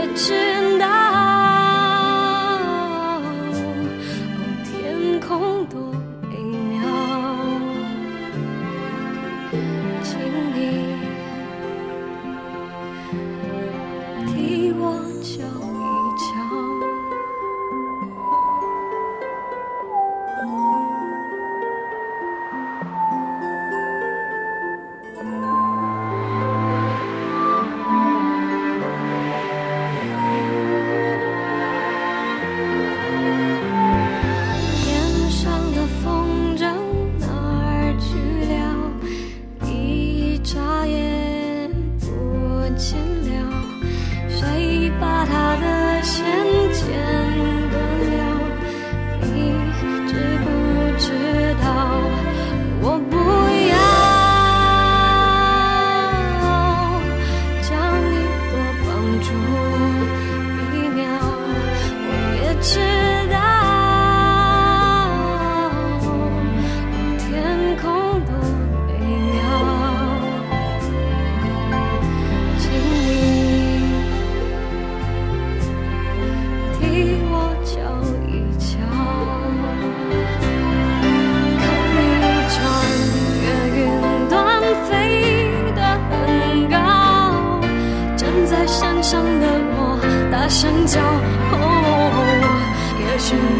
也知道。也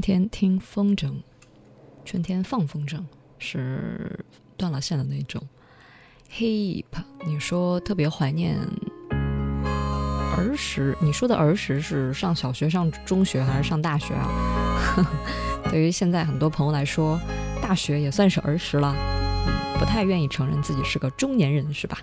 天听风筝，春天放风筝是断了线的那种。Hip，你说特别怀念儿时，你说的儿时是上小学、上中学还是上大学啊？对于现在很多朋友来说，大学也算是儿时了，不太愿意承认自己是个中年人，是吧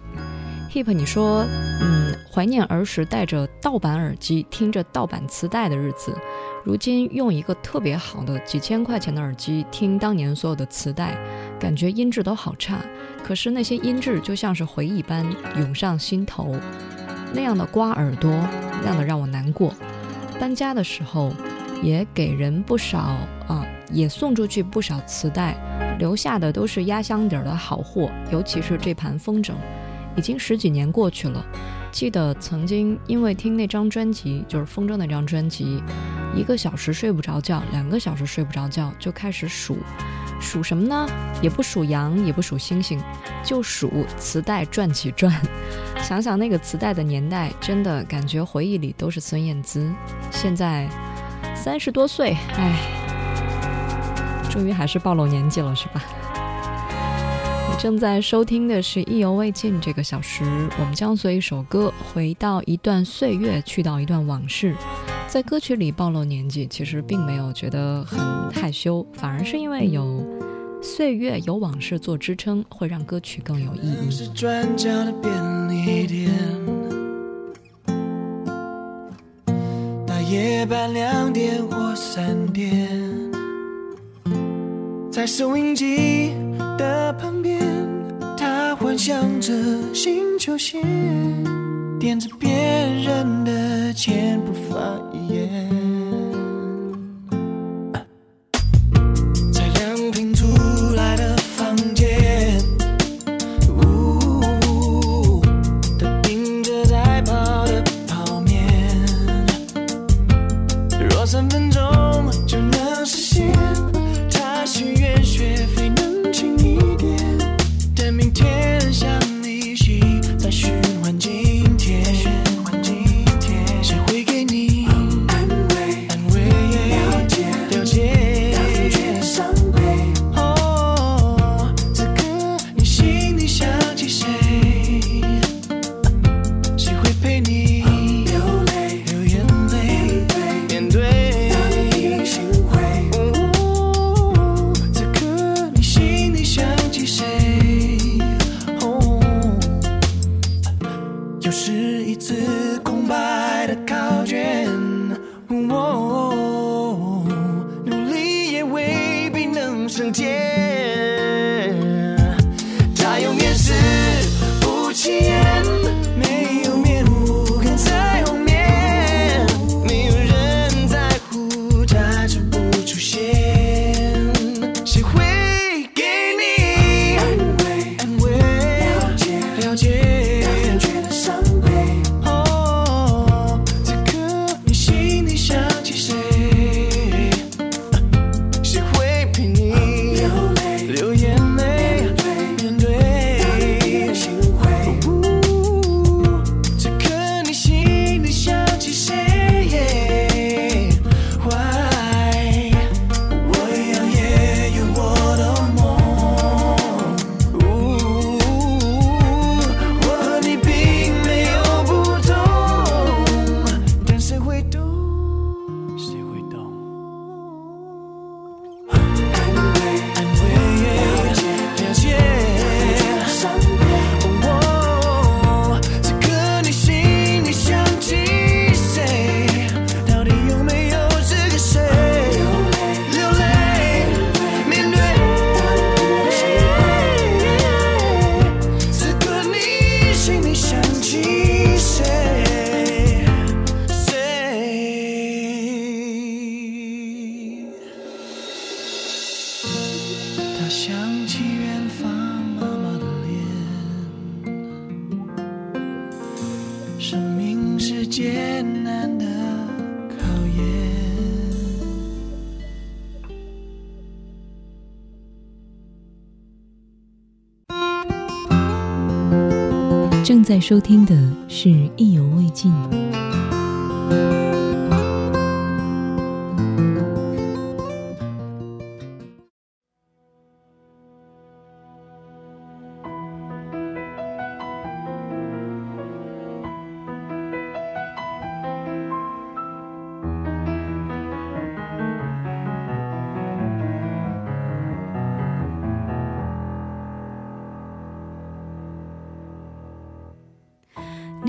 ？Hip，你说，嗯，怀念儿时戴着盗版耳机、听着盗版磁带的日子。如今用一个特别好的几千块钱的耳机听当年所有的磁带，感觉音质都好差。可是那些音质就像是回忆般涌上心头，那样的刮耳朵，那样的让我难过。搬家的时候，也给人不少啊，也送出去不少磁带，留下的都是压箱底儿的好货，尤其是这盘风筝，已经十几年过去了。记得曾经因为听那张专辑，就是风筝那张专辑，一个小时睡不着觉，两个小时睡不着觉，就开始数，数什么呢？也不数羊，也不数星星，就数磁带转起 转。想想那个磁带的年代，真的感觉回忆里都是孙燕姿。现在三十多岁，唉，终于还是暴露年纪了，是吧？正在收听的是《意犹未尽》这个小时，我们将随一首歌回到一段岁月，去到一段往事。在歌曲里暴露年纪，其实并没有觉得很害羞，反而是因为有岁月、有往事做支撑，会让歌曲更有意义。是转角的便利店，大夜班两点或三点，在收音机的旁边，他幻想着新球鞋，点着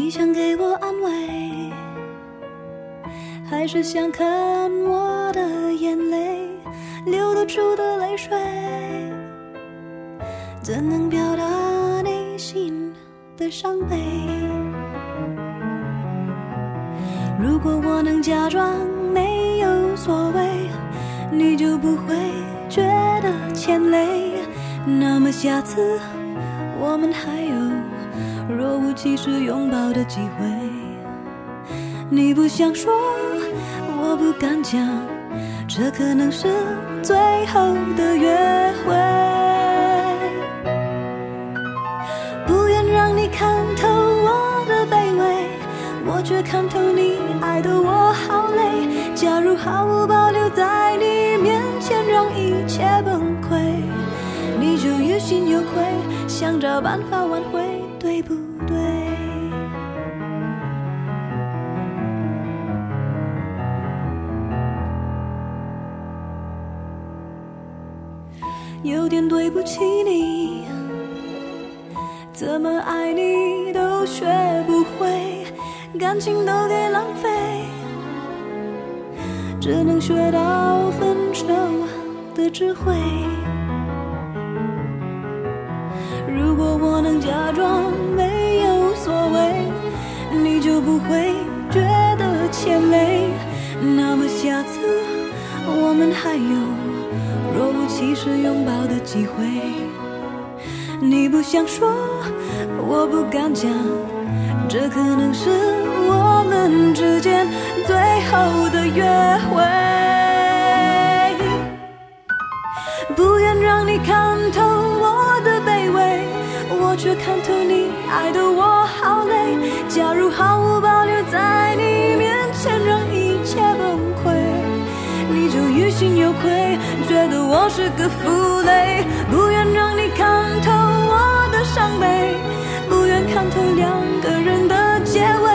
你想给我安慰，还是想看我的眼泪流露出的泪水？怎能表达内心的伤悲？如果我能假装没有所谓，你就不会觉得牵累。那么下次我们还若无其事拥抱的机会。你不想说，我不敢讲，这可能是最后的约会。不愿让你看透我的卑微，我却看透你爱的我好累。假如毫无保留在你面前让一切崩溃，你就于心有愧，想找办法对不起你，怎么爱你都学不会，感情都给浪费，只能学到分手的智慧。如果我能假装没有所谓，你就不会觉得欠累。那么下次我们还有。若无其事拥抱的机会，你不想说，我不敢讲，这可能是我们之间最后的约会。不愿让你看透我的卑微，我却看透你爱的我好累。假如毫无保留在你面有愧。觉得我是个负累，不愿让你看透我的伤悲，不愿看透两个人的结尾。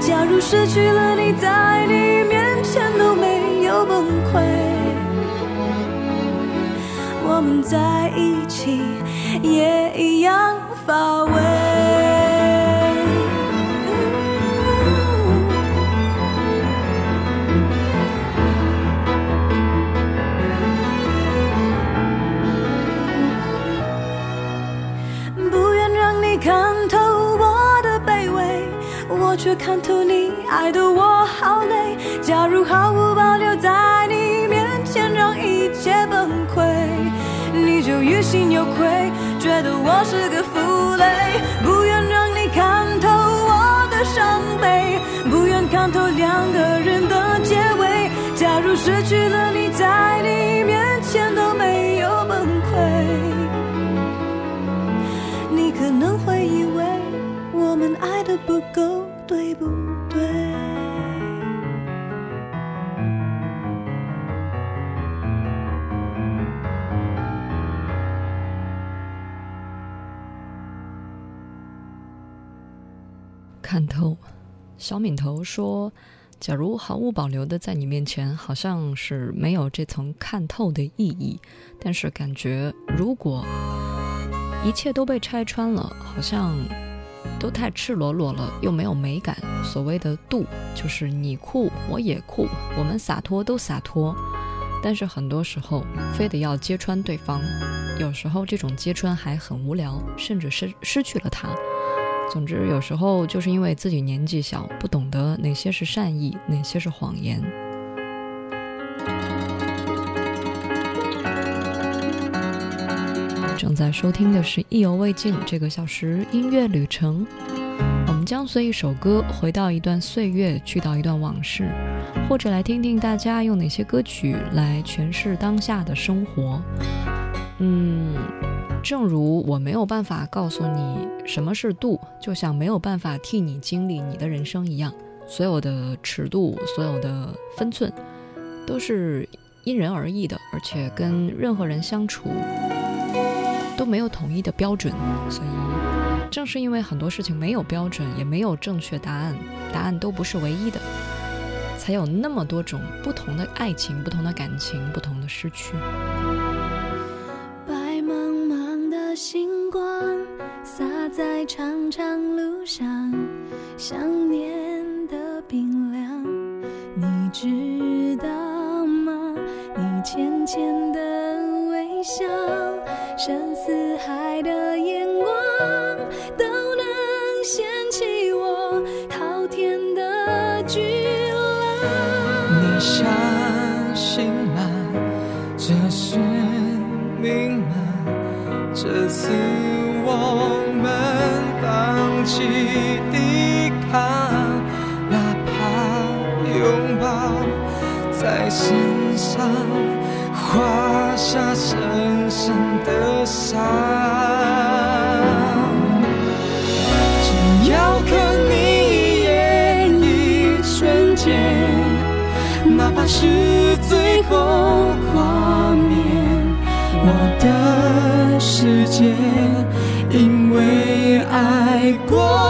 假如失去了你，在你面前都没有崩溃，我们在一起也一样乏味。看透你爱的我好累。假如毫无保留在你面前让一切崩溃，你就于心有愧，觉得我是个负累。不愿让你看透我的伤悲，不愿看透两个人的结尾。假如失去了你，在你面前都没有崩溃，你可能会以为我们爱的不够。对不对？看透，小敏头说：“假如毫无保留的在你面前，好像是没有这层看透的意义。但是感觉，如果一切都被拆穿了，好像……”都太赤裸裸了，又没有美感。所谓的度，就是你酷我也酷，我们洒脱都洒脱。但是很多时候，非得要揭穿对方，有时候这种揭穿还很无聊，甚至失失去了他。总之，有时候就是因为自己年纪小，不懂得哪些是善意，哪些是谎言。正在收听的是《意犹未尽》这个小时音乐旅程，我们将随一首歌回到一段岁月，去到一段往事，或者来听听大家用哪些歌曲来诠释当下的生活。嗯，正如我没有办法告诉你什么是度，就像没有办法替你经历你的人生一样，所有的尺度，所有的分寸，都是因人而异的，而且跟任何人相处。都没有统一的标准，所以正是因为很多事情没有标准，也没有正确答案，答案都不是唯一的，才有那么多种不同的爱情、不同的感情、不同的失去。白茫茫的星光洒在长长路上，想念的冰凉，你知道吗？你浅浅的微笑。深似海的眼光都能掀起我滔天的巨浪你相信吗？这是命吗？这次我们放弃抵抗哪怕拥抱在身上画下深深的伤只要看你一眼一瞬间哪怕是最后画面我的世界因为爱过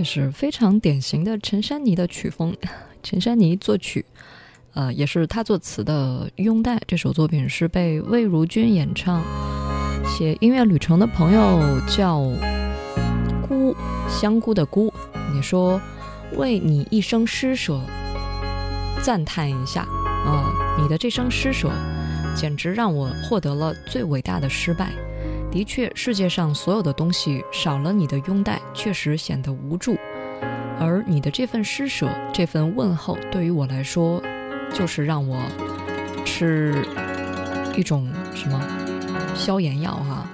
这是非常典型的陈珊妮的曲风。陈珊妮作曲，呃，也是她作词的《拥戴》这首作品是被魏如君演唱。写音乐旅程的朋友叫菇，香菇的菇。你说为你一生施舍赞叹一下啊、你的这声施舍简直让我获得了最伟大的失败。的确，世界上所有的东西少了你的拥戴，确实显得无助。而你的这份施舍，这份问候，对于我来说，就是让我吃一种什么消炎药哈、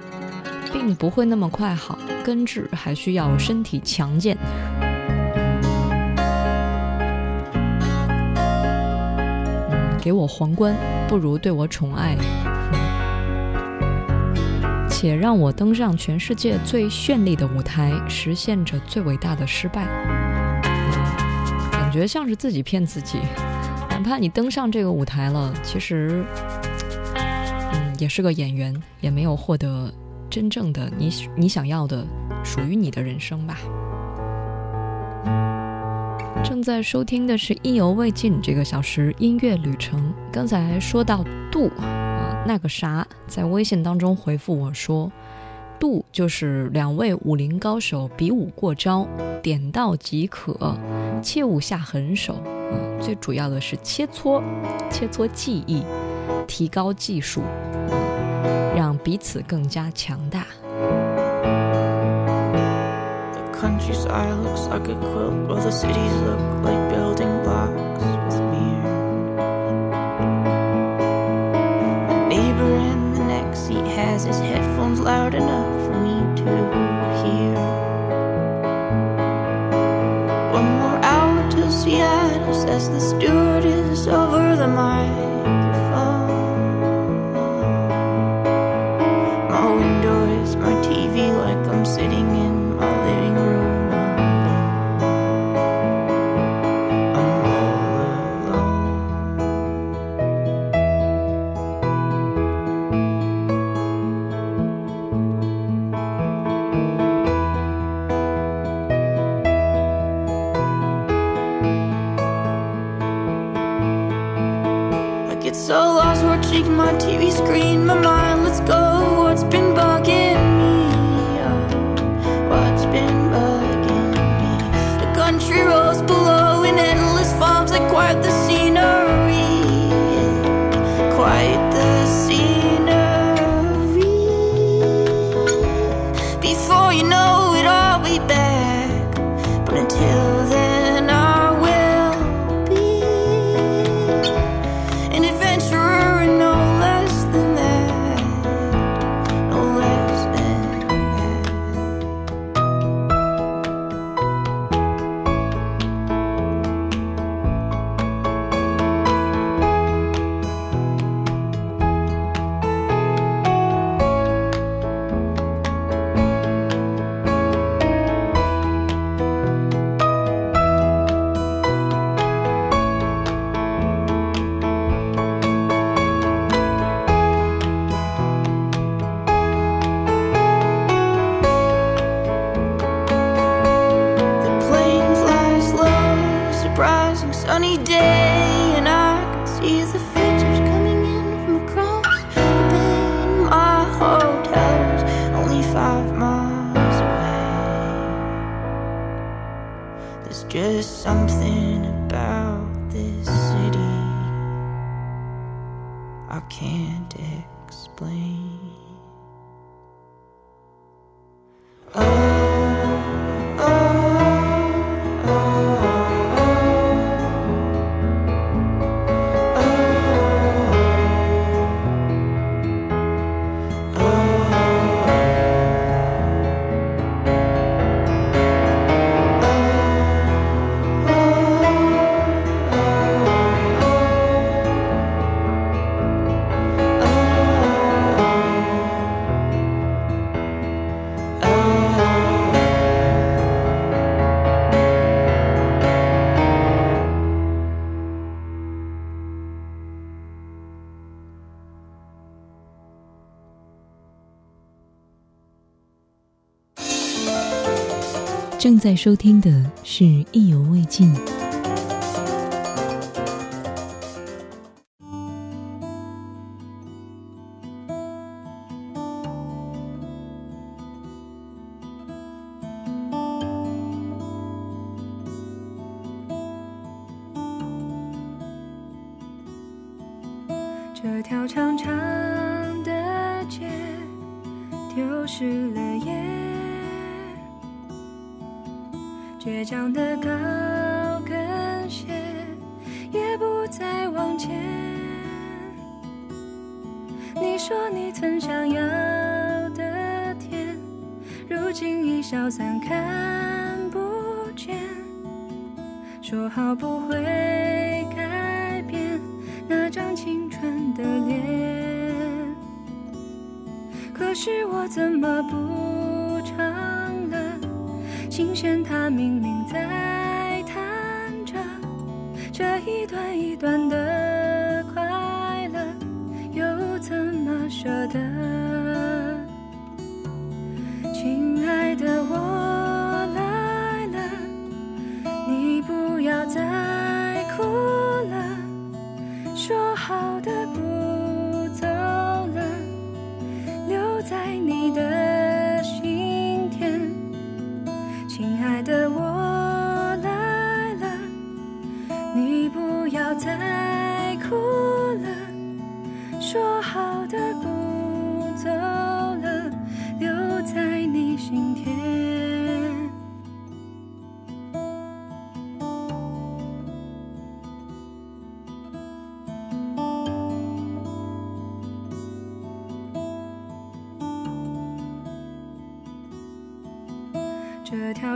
并不会那么快好，根治还需要身体强健。嗯，给我皇冠，不如对我宠爱。且让我登上全世界最绚丽的舞台实现着最伟大的失败。感觉像是自己骗自己哪怕你登上这个舞台了其实嗯也是个演员也没有获得真正的你你想要的属于你的人生吧。正在收听的是意犹未尽这个小时音乐旅程。刚才说到度那个啥在微信当中回复我说度就是两位武林高手比武过招点到即可切勿下狠手。啊最主要的是切磋切磋技艺提高技术让彼此更加强大。Countryside looks like a where the cities look like building his headphones loud enough? 在收听的是意犹未尽。琴弦它明明在弹着这一段一段的快乐又怎么舍得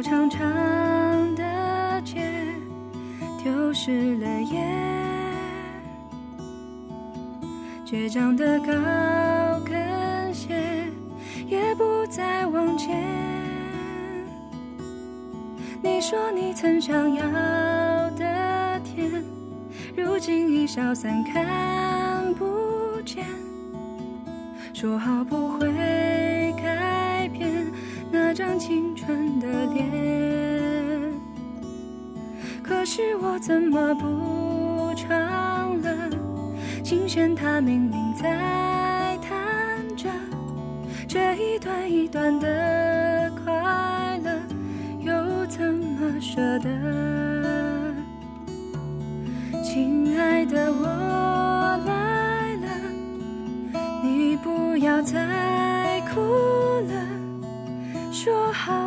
长长的街丢失了夜，倔强的高跟鞋也不再往前。你说你曾想要的甜，如今已消散看不见。说好不会的脸，可是我怎么不唱了？琴弦它明明在弹着，这一段一段的快乐，又怎么舍得？亲爱的，我来了。你不要再哭了，说好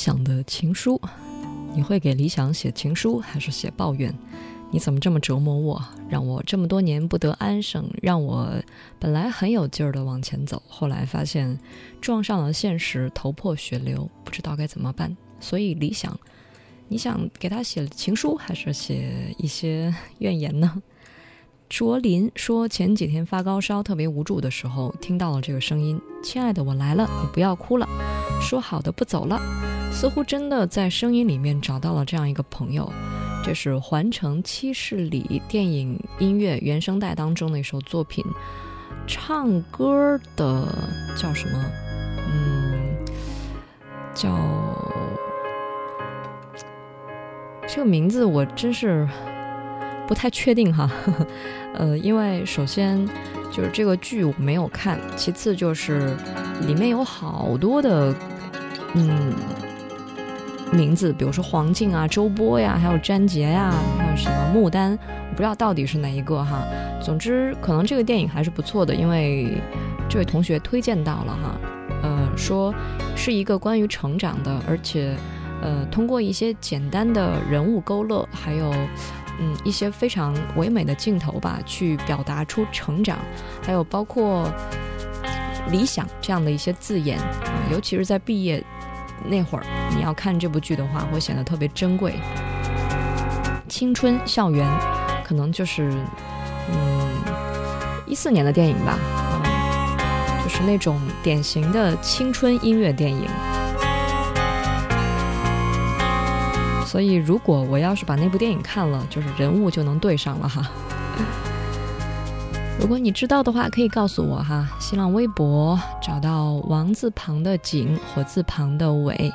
想的情书，你会给理想写情书还是写抱怨？你怎么这么折磨我，让我这么多年不得安生，让我本来很有劲儿的往前走，后来发现撞上了现实，头破血流，不知道该怎么办。所以理想，你想给他写情书还是写一些 怨言呢？卓林说，前几天发高烧，特别无助的时候，听到了这个声音：“亲爱的，我来了，你不要哭了。”说好的不走了，似乎真的在声音里面找到了这样一个朋友。这是《环城七事里》电影音乐原声带当中的一首作品，唱歌的叫什么？嗯，叫这个名字我真是不太确定哈。呃，因为首先就是这个剧我没有看，其次就是里面有好多的嗯名字，比如说黄静啊、周波呀，还有詹杰呀，还有什么穆丹，我不知道到底是哪一个哈。总之，可能这个电影还是不错的，因为这位同学推荐到了哈，呃，说是一个关于成长的，而且呃通过一些简单的人物勾勒，还有。嗯，一些非常唯美的镜头吧，去表达出成长，还有包括理想这样的一些字眼，尤其是在毕业那会儿，你要看这部剧的话，会显得特别珍贵。青春校园，可能就是嗯一四年的电影吧，嗯，就是那种典型的青春音乐电影。所以，如果我要是把那部电影看了，就是人物就能对上了哈。如果你知道的话，可以告诉我哈。新浪微博找到王字旁的景，火字旁的伟，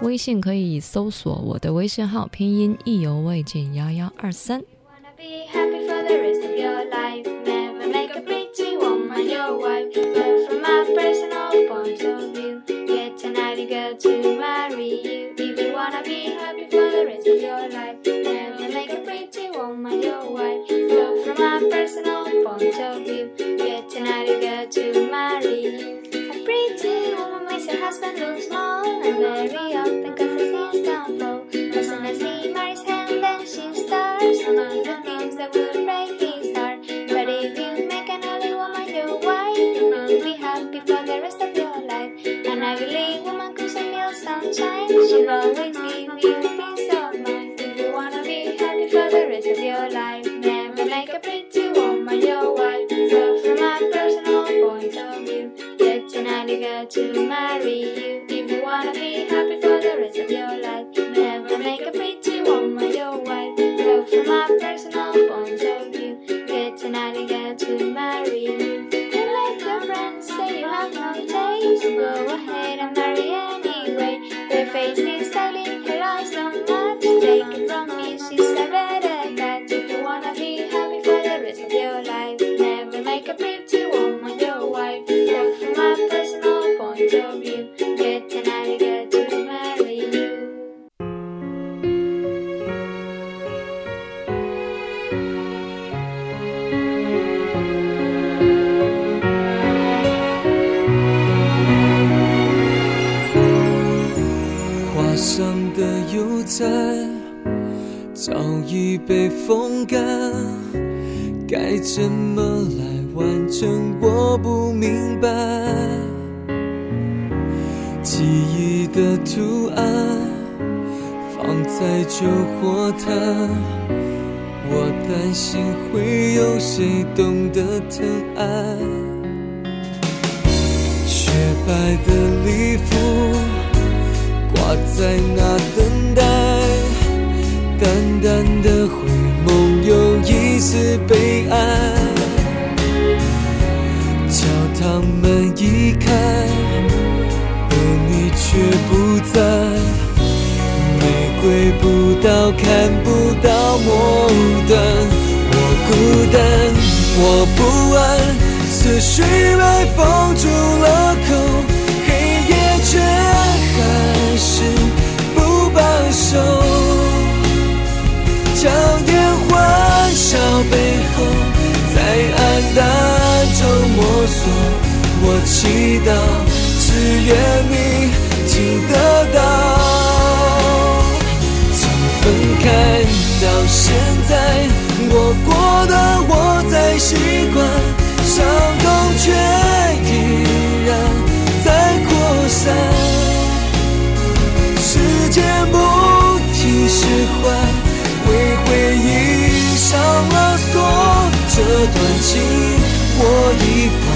微信可以搜索我的微信号，拼音意犹未尽幺幺二三。被风干，该怎么来完成？我不明白。记忆的图案放在旧火炭，我担心会有谁懂得疼爱。雪白的礼服挂在那等待。淡淡的回眸，有一丝悲哀。教堂门一开，而你却不在。玫瑰不到，看不到末端。我孤单，我不安，思绪被封住了口，笑背后，在暗淡中摸索。我祈祷，只愿你听得到。从分开到现在，我过的我在习惯，伤痛却依然在扩散。时间不停释怀。这段情我已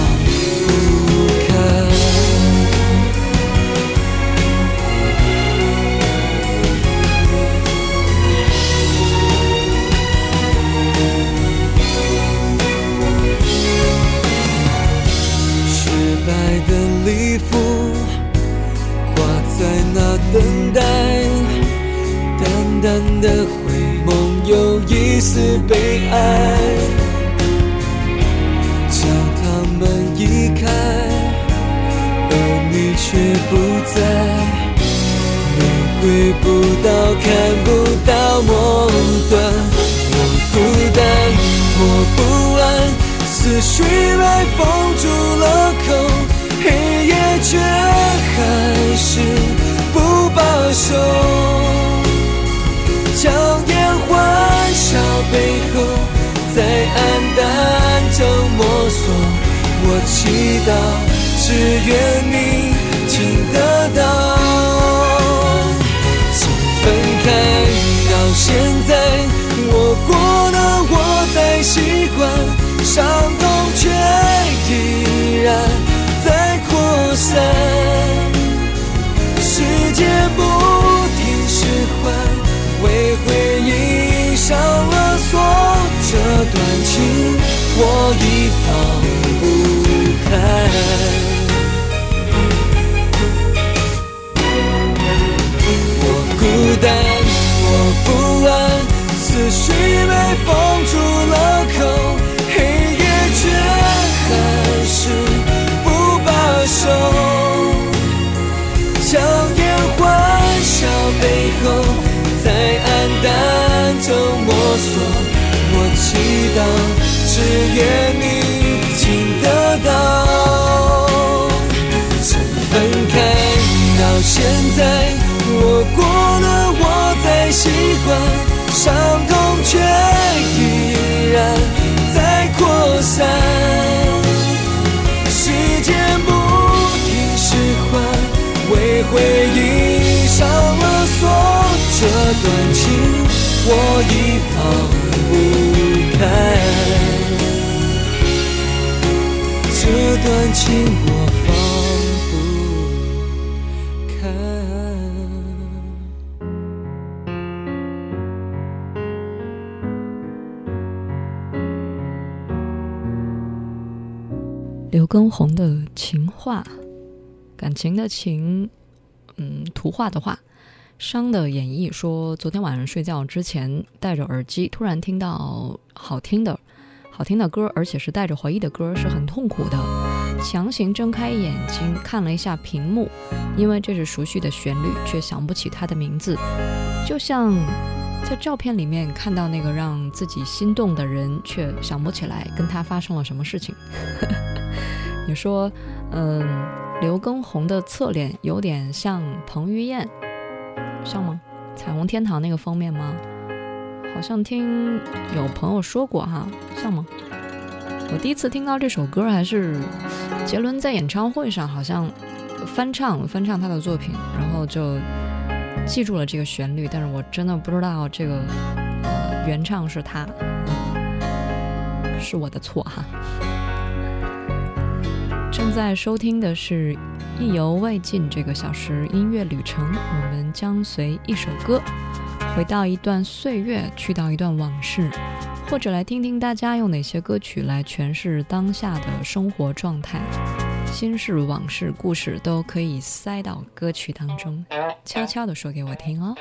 我已放不开。我孤单，我不安，思绪被封住了口，黑夜却还是不罢休。将烟欢笑背后。在暗淡中摸索，我祈祷，只愿你听得到。从分开到现在，我过了我在习惯，伤痛却依然在扩散。时间不停释怀，为回忆上了锁。这段情我已放不开，段情我放不开。刘畊宏的情话，感情的情，嗯，图画的画。伤的演绎说，昨天晚上睡觉之前戴着耳机，突然听到好听的、好听的歌，而且是带着回忆的歌，是很痛苦的。强行睁开眼睛看了一下屏幕，因为这是熟悉的旋律，却想不起他的名字。就像在照片里面看到那个让自己心动的人，却想不起来跟他发生了什么事情。你说嗯，刘畊宏的侧脸有点像彭于晏，像吗？彩虹天堂那个封面吗？好像听有朋友说过哈，像吗？我第一次听到这首歌，还是杰伦在演唱会上好像翻唱、翻唱他的作品，然后就记住了这个旋律。但是我真的不知道这个呃原唱是他，是我的错。哈，正在收听的是《意犹未尽》这个小时音乐旅程，我们将随一首歌回到一段岁月，去到一段往事。或者来听听大家用哪些歌曲来诠释当下的生活状态。心事往事故事都可以塞到歌曲当中悄悄地说给我听哦。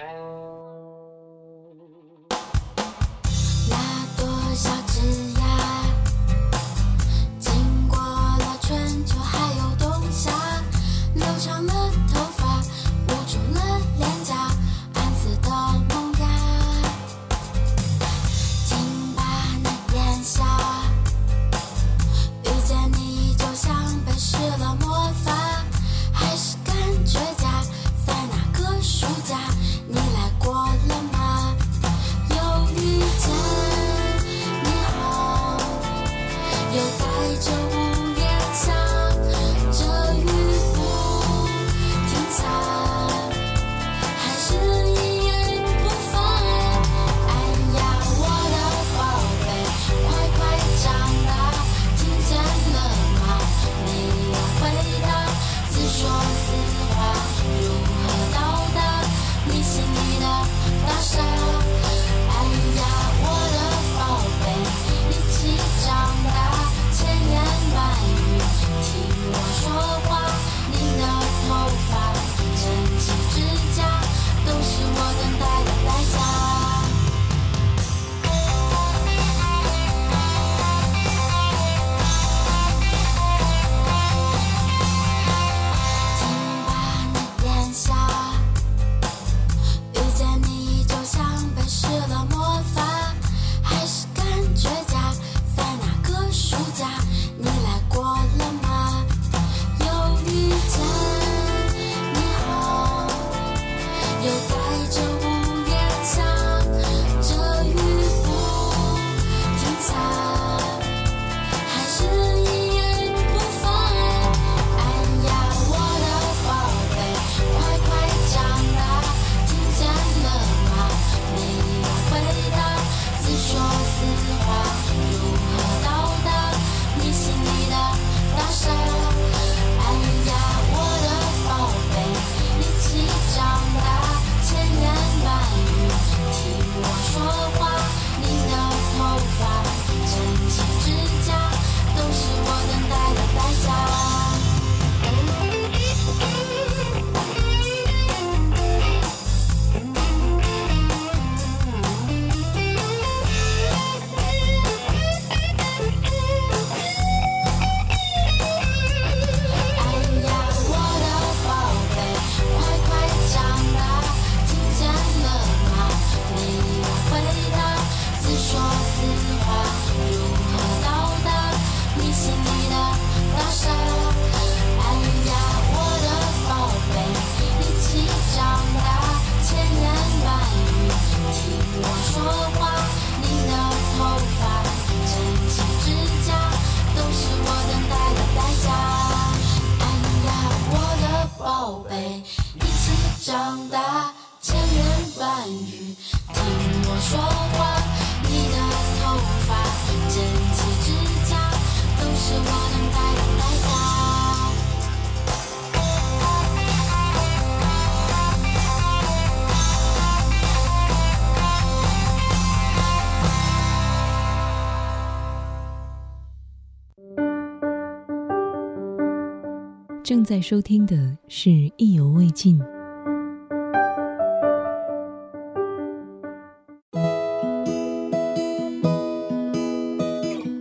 正在收听的是意犹未尽。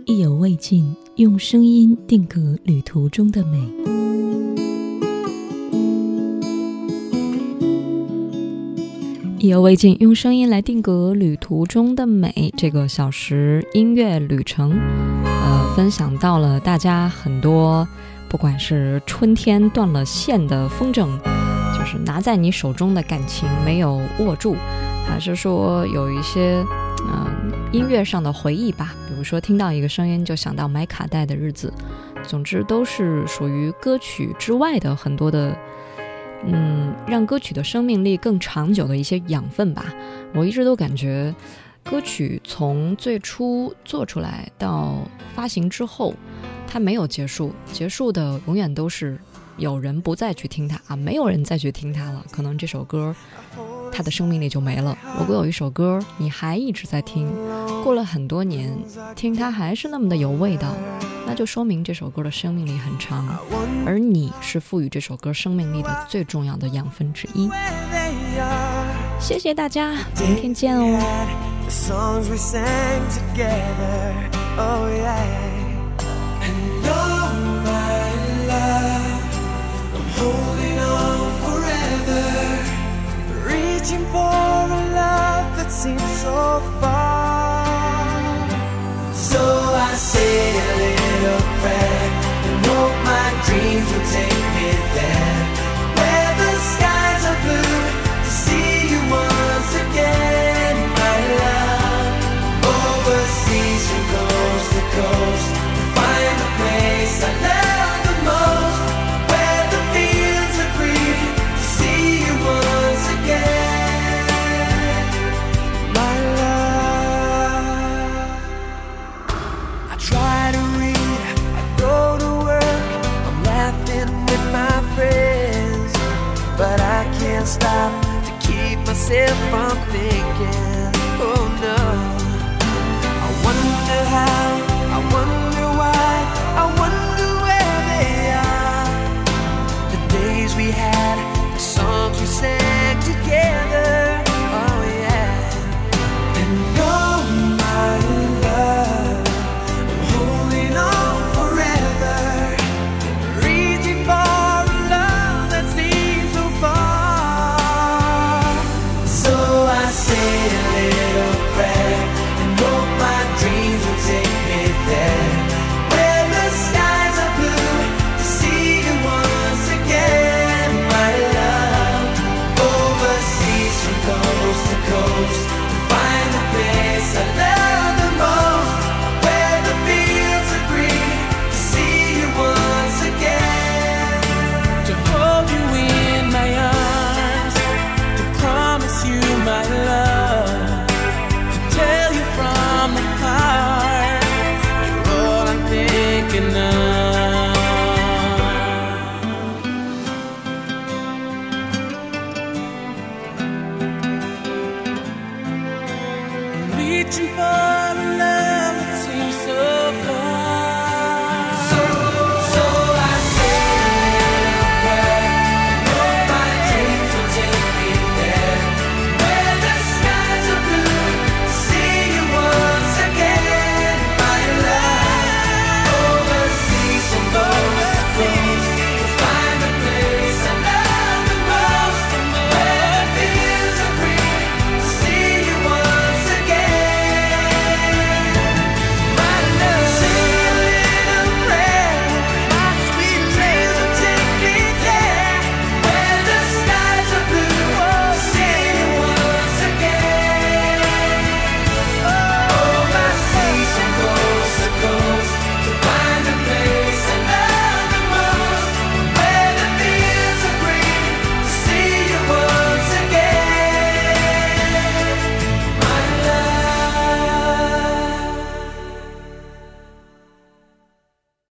意犹未尽用声音定格旅途中的美。意犹未尽用声音来定格旅途中的美。这个小时音乐旅程呃分享到了大家很多不管是春天断了线的风筝就是拿在你手中的感情没有握住还是说有一些嗯音乐上的回忆吧比如说听到一个声音就想到买卡带的日子总之都是属于歌曲之外的很多的嗯让歌曲的生命力更长久的一些养分吧。我一直都感觉歌曲从最初做出来到发行之后，它没有结束，结束的永远都是有人不再去听它啊，没有人再去听它了，可能这首歌。它的生命力就没了。如果有一首歌你还一直在听，过了很多年听它还是那么的有味道，那就说明这首歌的生命力很长，而你是赋予这首歌生命力的最重要的养分之一。谢谢大家，明天见哦。The songs we sang together, oh yeah. And oh my love, I'm holding on forever, reaching for a love that seems so far. So I say a little prayer and hope my dreams will take me there,